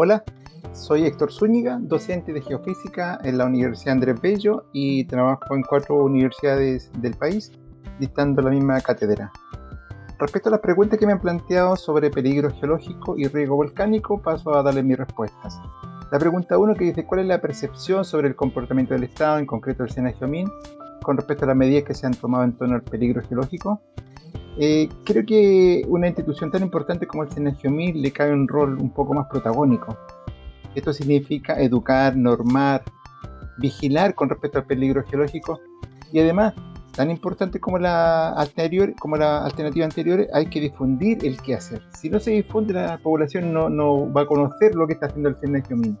Hola, soy Héctor Zúñiga, docente de geofísica en la Universidad Andrés Bello y trabajo en cuatro universidades del país, dictando la misma cátedra. Respecto a las preguntas que me han planteado sobre peligro geológico y riesgo volcánico, paso a darles mis respuestas. La pregunta 1 que dice cuál es la percepción sobre el comportamiento del Estado, en concreto el SENA Geomin, con respecto a las medidas que se han tomado en torno al peligro geológico. Eh, creo que una institución tan importante como el SENA Geomin le cae un rol un poco más protagónico. Esto significa educar, normar, vigilar con respecto al peligro geológico y además tan importante como la anterior, como la alternativa anterior, hay que difundir el qué hacer. Si no se difunde, la población no, no va a conocer lo que está haciendo el CENAGIOMIN.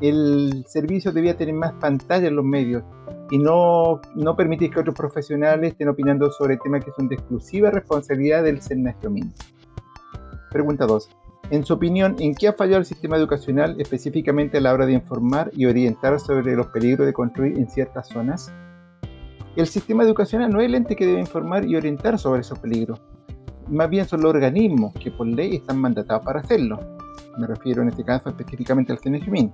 El servicio debía tener más pantalla en los medios y no, no permitir que otros profesionales estén opinando sobre temas que son de exclusiva responsabilidad del CENAGIOMIN. Pregunta 2. En su opinión, ¿en qué ha fallado el sistema educacional específicamente a la hora de informar y orientar sobre los peligros de construir en ciertas zonas? El sistema educacional no es el ente que debe informar y orientar sobre esos peligros. Más bien son los organismos que por ley están mandatados para hacerlo. Me refiero en este caso específicamente al CNGMIN.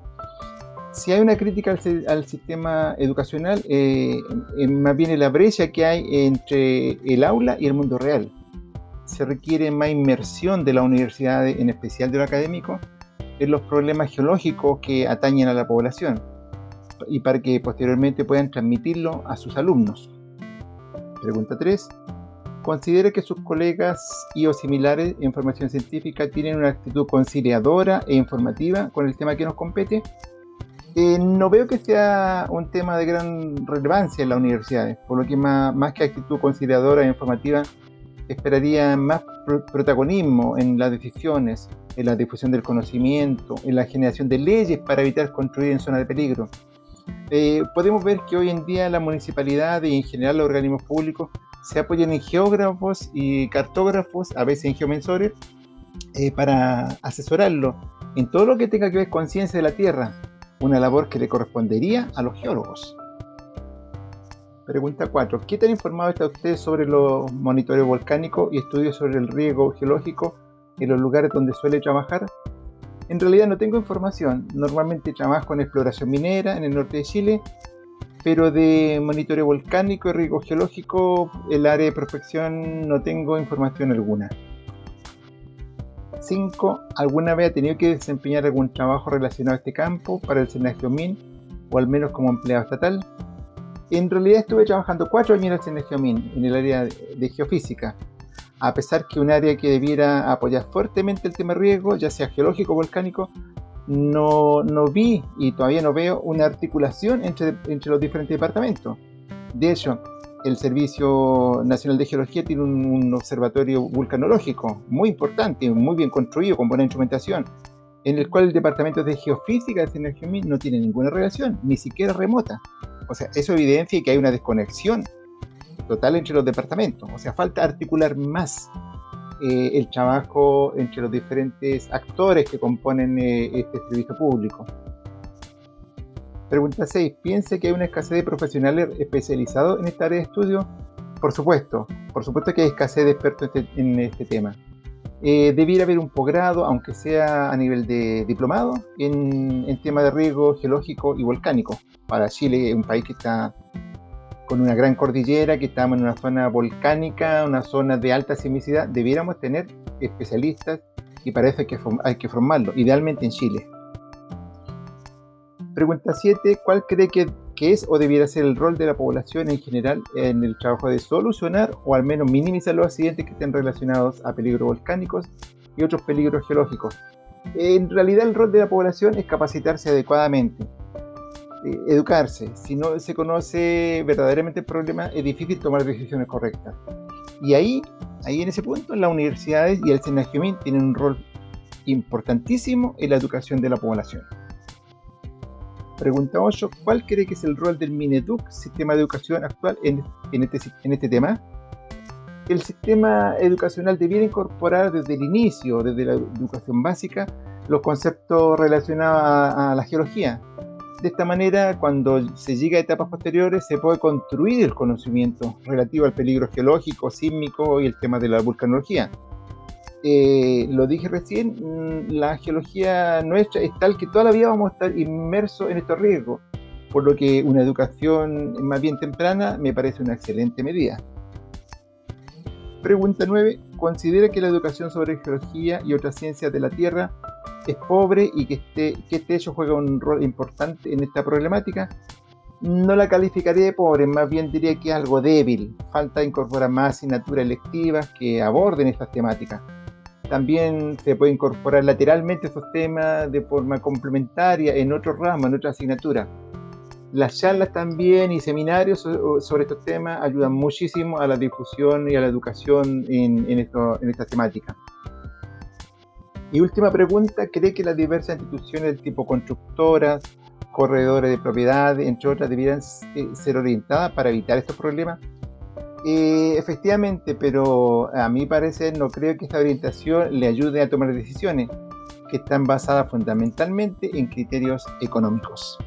Si hay una crítica al, sistema educacional, eh, más bien la brecha que hay entre el aula y el mundo real. Se requiere más inmersión de la universidad, en especial de lo académico, en los problemas geológicos que atañen a la población y para que posteriormente puedan transmitirlo a sus alumnos. Pregunta 3. ¿Considera que sus colegas y o similares en formación científica tienen una actitud conciliadora e informativa con el tema que nos compete? Eh, no veo que sea un tema de gran relevancia en las universidades, por lo que más, más que actitud conciliadora e informativa, esperaría más protagonismo en las decisiones, en la difusión del conocimiento, en la generación de leyes para evitar construir en zona de peligro, eh, podemos ver que hoy en día la municipalidad y en general los organismos públicos se apoyan en geógrafos y cartógrafos, a veces en geomensores, eh, para asesorarlo en todo lo que tenga que ver con ciencia de la Tierra, una labor que le correspondería a los geólogos. Pregunta 4. ¿Qué tan informado está usted sobre los monitoreos volcánicos y estudios sobre el riesgo geológico en los lugares donde suele trabajar? En realidad no tengo información. Normalmente trabajo en exploración minera en el norte de Chile, pero de monitoreo volcánico y riesgo geológico, el área de prospección no tengo información alguna. 5. ¿Alguna vez ha tenido que desempeñar algún trabajo relacionado a este campo para el Senagio MIN o al menos como empleado estatal? En realidad estuve trabajando 4 años en el Senagio MIN, en el área de geofísica, a pesar que un área que debiera apoyar fuertemente el tema riesgo, ya sea geológico o volcánico, no, no vi y todavía no veo una articulación entre, entre los diferentes departamentos. De hecho, el Servicio Nacional de Geología tiene un, observatorio vulcanológico muy importante, muy bien construido, con buena instrumentación, en el cual el Departamento de Geofísica de Energía no tiene ninguna relación, ni siquiera remota. O sea, eso evidencia que hay una desconexión total entre los departamentos. O sea, falta articular más eh, el trabajo entre los diferentes actores que componen eh, este servicio público. Pregunta 6. ¿Piensa que hay una escasez de profesionales especializados en esta área de estudio? Por supuesto, por supuesto que hay escasez de expertos en este, este tema. Eh, debiera haber un posgrado, aunque sea a nivel de diplomado, en, en tema de riesgo geológico y volcánico. Para Chile, un país que está con una gran cordillera, que estamos en una zona volcánica, una zona de alta sismicidad, debiéramos tener especialistas y hay que, hay que formarlo, idealmente en Chile. Pregunta 7. ¿Cuál cree que, es o debiera ser el rol de la población en general en el trabajo de solucionar o al menos minimizar los accidentes que estén relacionados a peligros volcánicos y otros peligros geológicos? En realidad el rol de la población es capacitarse adecuadamente, eh, educarse. Si no se conoce verdaderamente el problema, es difícil tomar decisiones correctas. Y ahí, ahí en ese punto, las universidades y el SENAGIOMIN tienen un rol importantísimo en la educación de la población. Pregunta 8. ¿Cuál cree que es el rol del MINEDUC, sistema de educación actual, este, en este tema? El sistema educacional debiera incorporar desde el inicio, desde la educación básica, los conceptos relacionados a la geología, de esta manera, cuando se llega a etapas posteriores, se puede construir el conocimiento relativo al peligro geológico, sísmico y el tema de la vulcanología. Eh, lo dije recién, mm, la geología nuestra es tal que toda la vida vamos a estar inmersos en estos riesgos, por lo que una educación más bien temprana me parece una excelente medida. Pregunta 9. ¿Considera que la educación sobre geología y otras ciencias de la Tierra es pobre y que este, que este hecho juega un rol importante en esta problemática? No la calificaría de pobre, más bien diría que es algo débil. Falta incorporar más asignaturas electivas que aborden estas temáticas. También se puede incorporar lateralmente estos temas de forma complementaria en otros ramos, en otras asignaturas. Las charlas también y seminarios sobre estos temas ayudan muchísimo a la difusión y a la educación en, en, esto, en esta temática. Y última pregunta, ¿cree que las diversas instituciones del tipo constructoras, corredores de propiedad, entre otras, debieran eh, ser orientadas para evitar estos problemas? Eh, efectivamente, pero a mi parecer no creo que esta orientación le ayude a tomar decisiones que están basadas fundamentalmente en criterios económicos.